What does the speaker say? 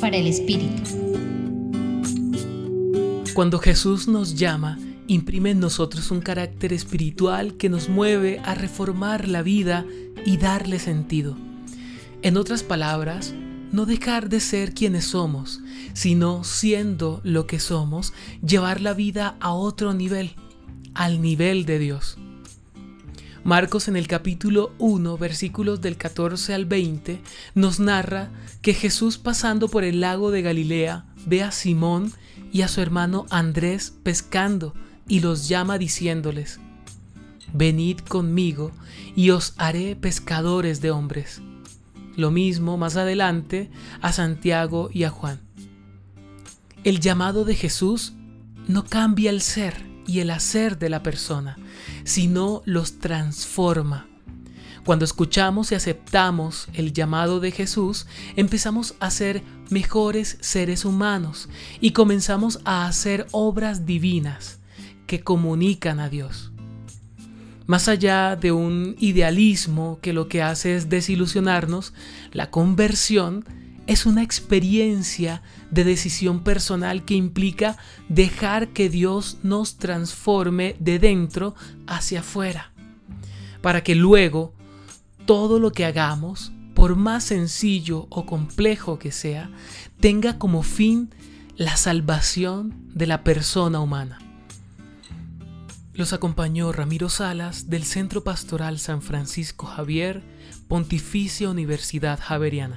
Para el Espíritu. Cuando Jesús nos llama, imprime en nosotros un carácter espiritual que nos mueve a reformar la vida y darle sentido. En otras palabras, no dejar de ser quienes somos, sino siendo lo que somos, llevar la vida a otro nivel, al nivel de Dios. Marcos en el capítulo 1, versículos del 14 al 20, nos narra que Jesús pasando por el lago de Galilea ve a Simón y a su hermano Andrés pescando y los llama diciéndoles, Venid conmigo y os haré pescadores de hombres. Lo mismo más adelante a Santiago y a Juan. El llamado de Jesús no cambia el ser y el hacer de la persona, sino los transforma. Cuando escuchamos y aceptamos el llamado de Jesús, empezamos a ser mejores seres humanos y comenzamos a hacer obras divinas que comunican a Dios. Más allá de un idealismo que lo que hace es desilusionarnos, la conversión es una experiencia de decisión personal que implica dejar que Dios nos transforme de dentro hacia afuera, para que luego todo lo que hagamos, por más sencillo o complejo que sea, tenga como fin la salvación de la persona humana. Los acompañó Ramiro Salas del Centro Pastoral San Francisco Javier, Pontificia Universidad Javeriana.